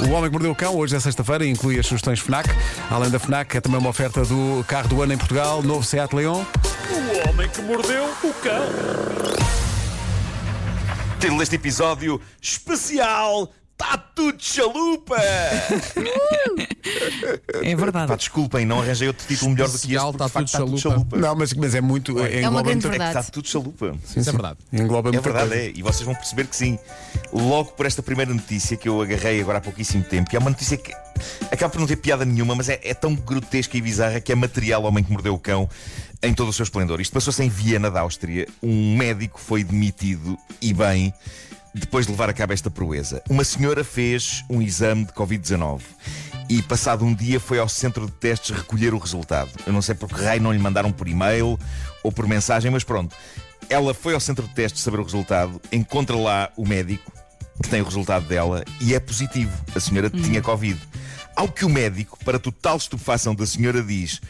O Homem que Mordeu o Cão, hoje é sexta-feira, e inclui as sugestões FNAC. Além da FNAC, é também uma oferta do carro do ano em Portugal, novo Seat Leon. O homem que mordeu o cão. Título deste episódio especial. Está tudo chalupa! É verdade. Pá, desculpem, não arranjei outro título melhor do que este. Especial, porque, tá de facto, tudo está chalupa. Não, mas, mas é muito. É, É uma engloba grande muita- verdade. Está tudo chalupa. Sim, Isso é verdade. Engloba É muita verdade, coisa. é. E vocês vão perceber que sim. Logo por esta primeira notícia que eu agarrei agora há pouquíssimo tempo, que é uma notícia que acaba por não ter piada nenhuma, mas é, é tão grotesca e bizarra que é material ao homem que mordeu o cão em todo o seu esplendor. Isto passou-se em Viena, da Áustria. Um médico foi demitido e bem depois de levar a cabo esta proeza. Uma senhora fez um exame de Covid-19 e, passado um dia, foi ao centro de testes recolher o resultado. Eu não sei por que raio não lhe mandaram por e-mail ou por mensagem, mas pronto. Ela foi ao centro de testes saber o resultado, encontra lá o médico que tem o resultado dela e é positivo. A senhora tinha Covid. Ao que o médico, para total estupefação da senhora, diz: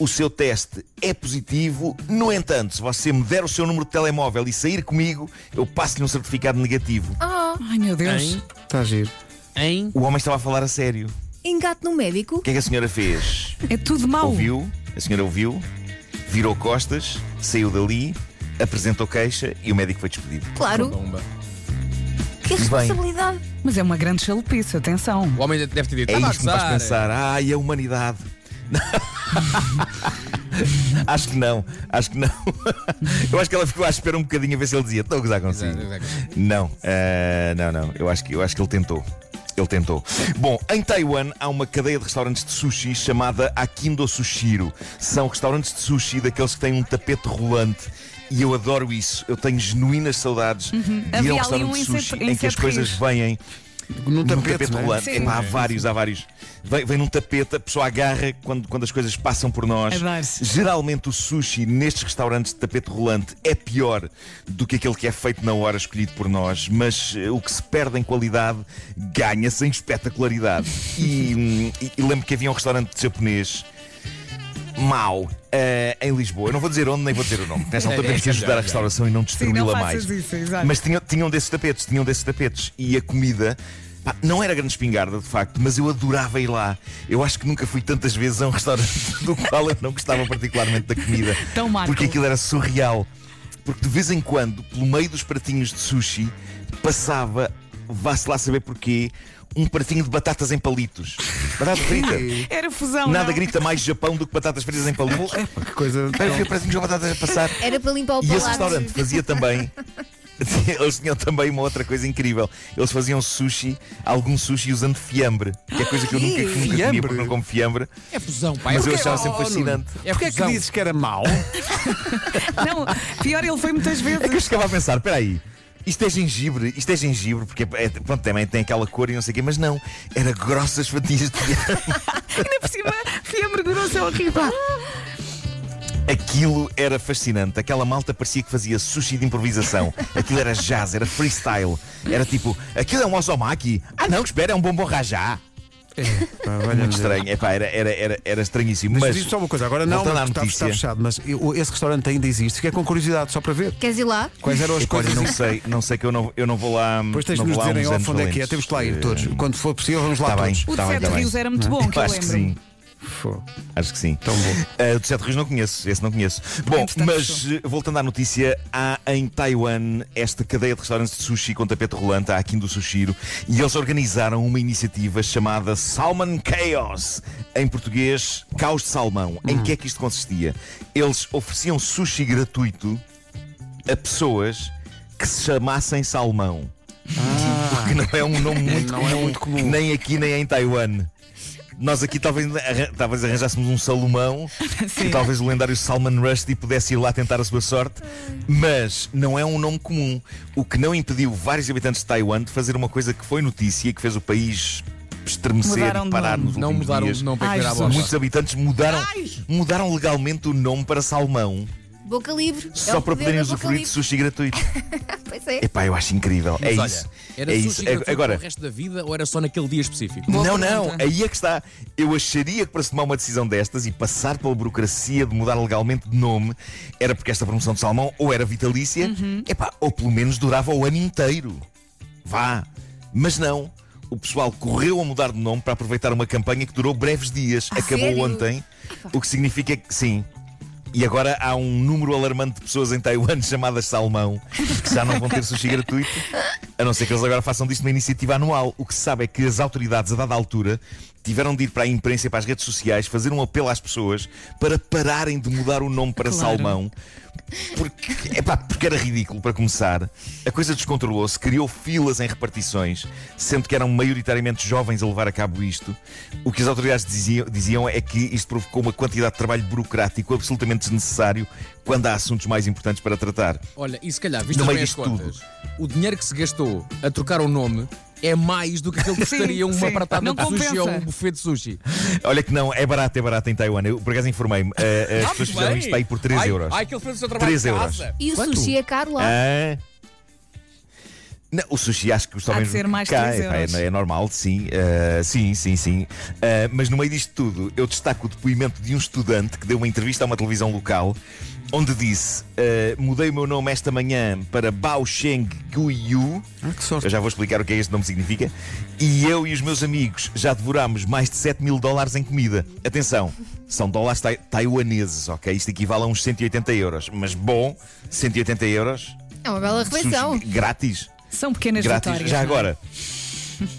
O seu teste é positivo, no entanto, se você me der o seu número de telemóvel e sair comigo, eu passo-lhe um certificado negativo. Ai meu Deus. Está a giro. em O homem estava a falar a sério. Engate no médico? O que é que a senhora fez? É tudo mau. Ouviu, a senhora ouviu, virou costas, saiu dali, apresentou queixa e o médico foi despedido. Claro. Que responsabilidade. Mas é uma grande chalupice, atenção. O homem deve ter dito. É "Estava a isto que me faz gozar." pensar. Ai, a humanidade. acho que não, acho que não. Eu acho que ela ficou à espera um bocadinho a ver se ele dizia: Estou a gozar consigo. Exato, exato. Não, eh, não, não. Eu acho, que, eu acho que ele tentou. Ele tentou. Bom, em Taiwan há uma cadeia de restaurantes de sushi chamada Akindo Sushiro. São restaurantes de sushi daqueles que têm um tapete rolante. E eu adoro isso. Eu tenho genuínas saudades de ir Uhum. A um restaurante um de em sushi em em que as coisas vêm Num tapete, tapete é? rolante. Sim. Epá, há vários, há vários. Vem, vem num tapete, a pessoa agarra quando, quando as coisas passam por nós. Geralmente o sushi nestes restaurantes de tapete rolante é pior do que aquele que é feito na hora escolhido por nós, mas eh, o que se perde em qualidade ganha-se em espetacularidade. E, hum, e- e lembro que havia um restaurante japonês mau eh, em Lisboa. Eu não vou dizer onde, nem vou dizer o nome. Nessa altura temos que é, ajudar é, a restauração e não destruí-la mais. isso. Mas tinham, tinham desses tapetes, tinham desses tapetes. E a comida. pá, não era grande espingarda, de facto, mas eu adorava ir lá. Eu acho que nunca fui tantas vezes a um restaurante do qual eu não gostava particularmente da comida. Então, Marco. Porque aquilo era surreal. Porque de vez em quando, pelo meio dos pratinhos de sushi, passava, vá-se lá saber porquê, um pratinho de batatas em palitos. Batata frita. Era fusão. Nada não? grita mais Japão do que batatas fritas em palitos. Epá, que coisa. Eu vi pratinhos de batatas a passar. Era para limpar o E esse palato. restaurante fazia também. Eles tinham também uma outra coisa incrível. Eles faziam sushi, algum sushi usando fiambre, que é coisa que eu nunca, nunca comia Fiambre? porque não como fiambre, É fusão, mas é eu fusão. achava sempre oh, fascinante. É Porquê é que dizes que era mau? Não, pior, ele foi muitas vezes. É que eu chegava a pensar, espera aí. Isto é gengibre, isto é gengibre, porque é, pronto, também tem aquela cor e não sei o quê, mas não, era grossas fatias de fiambre. Ainda por cima, fiambre grosso é horrível. Aquilo era fascinante. Aquela malta parecia que fazia sushi de improvisação. Aquilo era jazz, era freestyle. Era tipo, aquilo é um osomaki. Ah não, espera, é um bombom rajá. Pá, olha, Muito estranho. Epá, era, era, era, era estranhíssimo. Mas Mas diz só uma coisa, agora não, porque está, está fechado, mas eu- esse restaurante ainda existe. Fiquei com curiosidade só para ver. Queres ir lá? Quais eram as coisas. não sei, não sei que eu não, eu não vou lá. Depois tens de nos dizer em off onde é que é. Temos que lá ir Eh, todos. Quando for possível, vamos lá bem. todos. O de Tá bem, Sete tá bem. Rios era muito bom, que eu Acho que lembro. sim. Fô, Acho que sim. Tão bom. Uh, do Sete Rios não conheço, esse não conheço. Bom, mas uh, voltando à notícia, há em Taiwan esta cadeia de restaurantes de sushi com tapete rolante, a Akindo Sushiro, e eles organizaram uma iniciativa chamada Salmon Chaos, em português, Caos de Salmão. Em que é que isto consistia? Eles ofereciam sushi gratuito a pessoas que se chamassem Salmão. Porque não é um nome muito é comum, muito comum. nem aqui nem em Taiwan. Nós aqui talvez, arran- talvez arranjássemos um Salomão Sim. e talvez o lendário Salman Rushdie pudesse ir lá tentar a sua sorte, mas não é um nome comum. O que não impediu vários habitantes de Taiwan de fazer uma coisa que foi notícia e que fez o país estremecer Mudaram e de parar nome. nos Não últimos mudaram dias. de nome para Ai, virar a Jesus. bola. Muitos habitantes mudaram, mudaram legalmente o nome para Salmão Boca livre. É só o para poder poderem usufruir de sushi gratuito. Pois é. Epá, eu acho incrível. Mas é olha, isso. Era é sushi isso. gratuito Agora, para o resto da vida ou era só naquele dia específico? Boa não, pergunta. não, aí é que está. Eu acharia que para se tomar uma decisão destas e passar pela burocracia de mudar legalmente de nome, era porque esta promoção de salmão ou era vitalícia, epá, ou pelo menos durava o ano inteiro. Vá. Mas não. o pessoal correu a mudar de nome para aproveitar uma campanha que durou breves dias. A Acabou sério? ontem, o que significa que sim. E agora há um número alarmante de pessoas em Taiwan chamadas Salmão que já não vão ter sushi gratuito, a não ser que eles agora façam disto uma iniciativa anual. O que se sabe é que as autoridades, a dada altura, tiveram de ir para a imprensa e para as redes sociais fazer um apelo às pessoas para pararem de mudar o nome para Claro. Salmão. Porque, epá, porque era ridículo para começar. A coisa descontrolou-se, criou filas em repartições, sendo que eram maioritariamente jovens a levar a cabo isto. O que as autoridades diziam, diziam é que isto provocou uma quantidade de trabalho burocrático absolutamente desnecessário quando há assuntos mais importantes para tratar. Olha, e se calhar, visto No bem as contas, o dinheiro que se gastou a trocar o nome é mais do que aquilo que custaria uma sim. pratada Não de sushi ou compensa. um buffet de sushi. Olha que não, é barato, é barato em Taiwan. Eu por acaso informei-me. Eh, as pessoas fizeram isto ir por 3 ai, euros. Ai, que ele fez o seu trabalho 3 de euros. E o Quanto? sushi é caro lá. Ah. Não, o sushi acho que custa Há de ser mais que cá. 3 Epá, euros. É, é normal, sim. Ah, sim, sim, sim. Ah, mas no meio disto tudo, eu destaco o depoimento de um estudante que deu uma entrevista a uma televisão local onde disse: ah, Mudei o meu nome esta manhã para Bao Sheng Guiyu. Ah, que sorte. Eu já vou explicar o que é que este nome significa. E eu e os meus amigos já devorámos mais de 7 mil dólares em comida. Atenção, são dólares tai- taiwaneses, ok? Isto equivale a uns 180 euros. Mas bom, 180 euros. É uma bela refeição. Sushi grátis. São pequenas Grátis. vitórias. Já é? agora.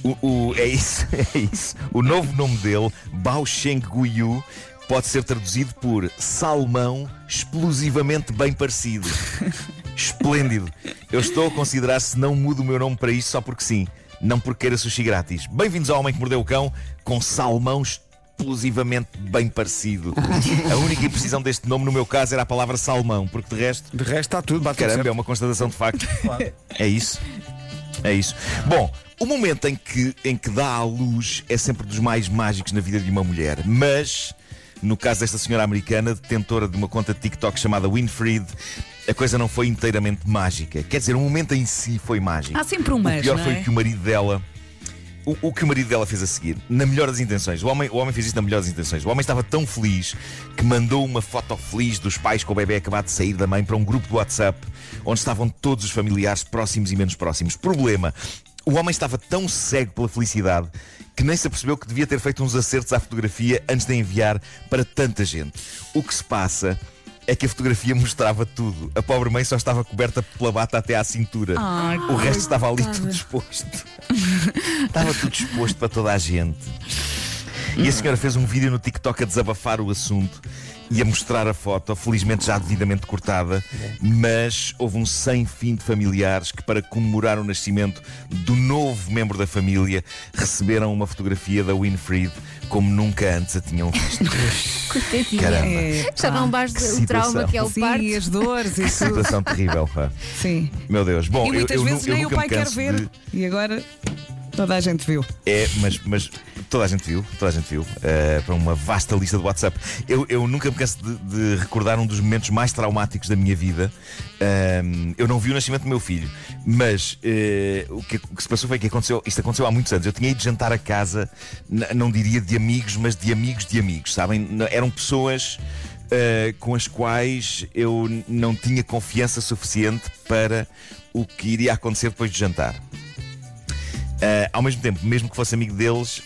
O, o- é isso, é isso. O novo nome dele, Bao Sheng Guiyu, pode ser traduzido por salmão explosivamente bem parecido. Esplêndido. Eu estou a considerar se não mudo o meu nome para isto só porque sim, não porque queira sushi grátis. Bem-vindos ao Homem que Mordeu o Cão com salmão explosivamente bem parecido. A única imprecisão deste nome, no meu caso, era a palavra salmão, porque de resto De resto está tudo, bate Caramba, é certo. uma constatação de facto. É isso. É isso. Bom, o momento em que, em que dá à luz é sempre dos mais mágicos na vida de uma mulher. Mas, no caso desta senhora americana, detentora de uma conta de TikTok chamada Winfried, a coisa não foi inteiramente mágica. Quer dizer, o momento em si foi mágico. Há sempre um o mas, pior não foi é? que o marido dela. O, o que o marido dela fez a seguir, na melhor das intenções, o homem, o homem fez isto na melhor das intenções. O homem estava tão feliz que mandou uma foto feliz dos pais com o bebê acabado de sair da mãe para um grupo de WhatsApp onde estavam todos os familiares próximos e menos próximos. Problema: o homem estava tão cego pela felicidade que nem se apercebeu que devia ter feito uns acertos à fotografia antes de enviar para tanta gente. O que se passa é que a fotografia mostrava tudo. A pobre mãe só estava coberta pela bata até à cintura. Ai, o resto estava ali tudo exposto. estava tudo exposto para toda a gente. E a senhora fez um vídeo no TikTok a desabafar o assunto e a mostrar a foto, felizmente já devidamente cortada, mas houve um sem fim de familiares que, para comemorar o nascimento do novo membro da família, receberam uma fotografia da Winfried como nunca antes a tinham visto. Caramba. É, Já não basta o trauma que é o Sim, parto. as dores e tudo. Situação terrível, pá. Sim. Meu Deus. Bom, E eu, muitas eu, nu- vezes eu nem o pai quer ver. de- E agora toda a gente viu. É, mas, mas toda a gente viu, toda a gente viu, eh, para uma vasta lista de WhatsApp. Eu, eu nunca me canso de, de recordar um dos momentos mais traumáticos da minha vida. Ahm, eu não vi o nascimento do meu filho, mas eh, o, que, o que se passou foi que aconteceu, isto aconteceu há muitos anos. Eu tinha ido jantar a casa, não diria de amigos, mas de amigos de amigos, sabem? Eram pessoas. eh, com as quais eu não tinha confiança suficiente para o que iria acontecer depois de jantar. Uh, ao mesmo tempo, mesmo que fosse amigo deles,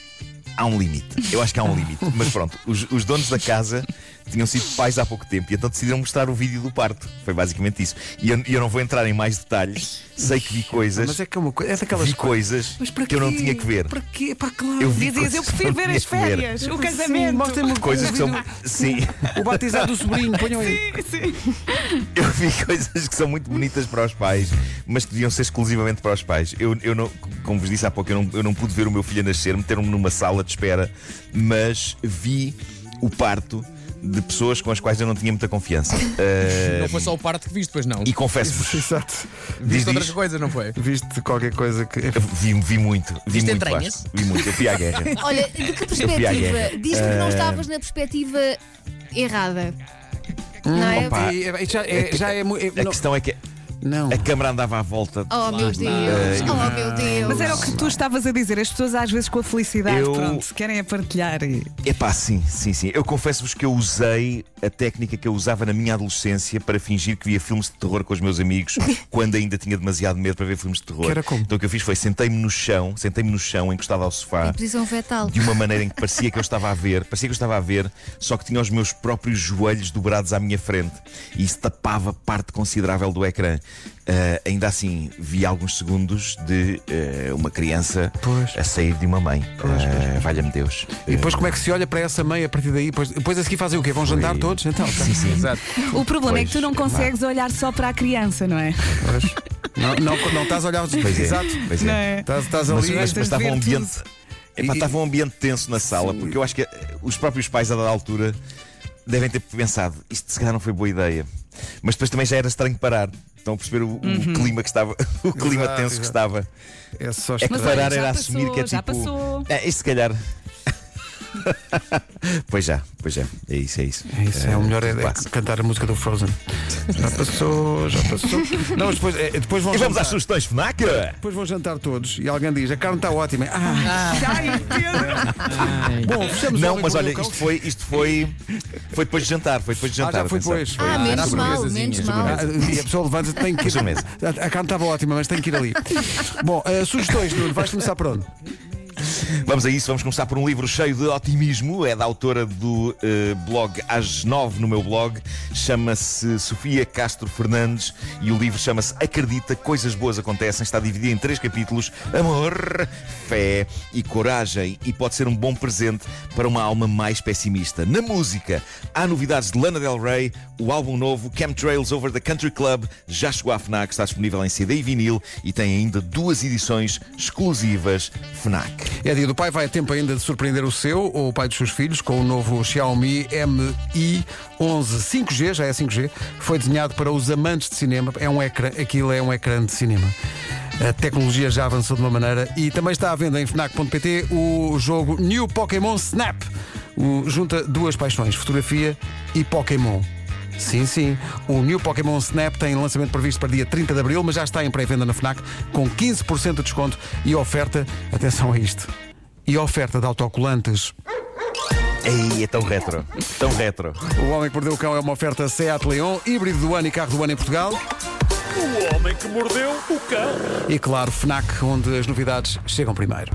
há um limite. Eu acho que há um limite. Mas pronto, os, os donos da casa tinham sido pais há pouco tempo e então decidiram mostrar o vídeo do parto. Foi basicamente isso. E eu, eu não vou entrar em mais detalhes. Sei que vi coisas. Mas é que é uma coisa. É daquelas vi coisas Mas para que eu não tinha que ver. Para quê? Pá, claro. Eu vi eu coisas que prefiro ver as que ver. férias, o casamento. mostrem-me Coisas que são. Sim, O batizado do sobrinho, ponham aí. Sim, sim. eu vi coisas que são muito bonitas para os pais, mas que deviam ser exclusivamente para os pais. Eu, eu não, como vos disse há pouco, eu não, eu não pude ver o meu filho a nascer, meteram-me numa sala de espera, mas vi o parto de pessoas com as quais eu não tinha muita confiança. Uh, Não foi só o parto que viste, pois não. E confesso-vos, Exato. diz, Viste outras diz, coisas, não foi? Viste qualquer coisa que. vi, vi muito, vi Viste muito, entranhas? Vasco. vi muito. Eu fui à guerra. Olha, de que perspectiva? Diz-me que não estavas na perspectiva errada. Não é? Opa. E- já é, já é, é- A questão é que Não. A câmara andava à volta. Oh meu Deus, eu- oh meu Deus. Mas era o que tu estavas a dizer. As pessoas às vezes com a felicidade, Eu- pronto, querem a partilhar. E... Epá, sim, sim, sim. Eu confesso-vos que eu usei a técnica que eu usava na minha adolescência para fingir que via filmes de terror com os meus amigos quando ainda tinha demasiado medo para ver filmes de terror. Que era como? Então o que eu fiz foi sentei-me no chão, sentei-me no chão, encostado ao sofá. Em posição fetal. De uma maneira em que parecia que eu estava a ver, parecia que eu estava a ver, só que tinha os meus próprios joelhos dobrados à minha frente e isso tapava parte considerável do ecrã. Ah, ainda assim, vi alguns segundos de ah, uma criança Pois. a sair de uma mãe. Pois, Ah, Valha-me Deus. E depois como é que se olha para essa mãe a partir daí? Depois, depois a seguir fazem o quê? Vão jantar todos? Então. Sim, sim. Exato. O problema é que tu não Pois, consegues olhar só para a criança, não é? Pois. Não, não, não estás a olhar os Pois é. Exato. Pois Não é. é? Estás, estás Mas, ali. mas- mas estava um ambiente. Epá, E- estava um ambiente tenso na sala, porque eu acho que os próprios pais a dada altura devem ter pensado, isto se calhar não foi boa ideia. Mas depois também já era estranho parar. Estão a perceber o, o clima que estava, o clima Exato, tenso que exato. estava. É só É que estranho. parar já era assumir passou, que é já tipo. passou. É, isto se calhar. pois já, pois já. É isso, é isso. É isso, é o melhor é, é clássico. cantar a música do Frozen. Já passou, já passou. Não, mas depois, é, depois vão E vamos jantar. às sugestões FNAC! Depois vão jantar todos e alguém diz: a carne está ótima. Ah, Ai, Pedro! bom, fechamos Não, mas olha, isto foi, isto foi. Foi depois de jantar, foi depois de Ah, jantar. já foi depois. Ah, Era menos a mal, menos a mal. Ah, e a pessoa levanta tem que ir. A, a carne estava ótima, mas tem que ir ali. Bom, eh, sugestões, Nuno, vais começar por onde? Vamos a isso, vamos começar por um livro cheio de otimismo. É da autora do eh, blog às nove no meu blog. Chama-se Sofia Castro Fernandes e o livro chama-se Acredita, Coisas Boas Acontecem. Está dividido em três capítulos: Amor, Fé e Coragem. E pode ser um bom presente para uma alma mais pessimista. Na música, há novidades de Lana Del Rey. O álbum novo, Chemtrails Over the Country Club, já chegou à Fnac, está disponível em CD e vinil e tem ainda duas edições exclusivas Fnac. É dia do pai, vai a tempo ainda de surpreender o seu ou o pai dos seus filhos com o novo Xiaomi Mi 11 5G, já é 5G, foi desenhado para os amantes de cinema. É um ecrã, aquilo é um ecrã de cinema. A tecnologia já avançou de uma maneira e também está à venda em Fnac.pt o jogo New Pokémon Snap. O, junta duas paixões, fotografia e Pokémon. Sim, sim. O New Pokémon Snap tem lançamento previsto para dia 30 de abril, mas já está em pré-venda na Fnac com 15% de desconto e oferta, atenção a isto, e oferta de autocolantes. Ei, é tão retro, tão retro. O Homem que Mordeu o Cão é uma oferta Seat Leon, híbrido do ano e carro do ano em Portugal. O homem que mordeu o cão. E claro, Fnac, onde as novidades chegam primeiro.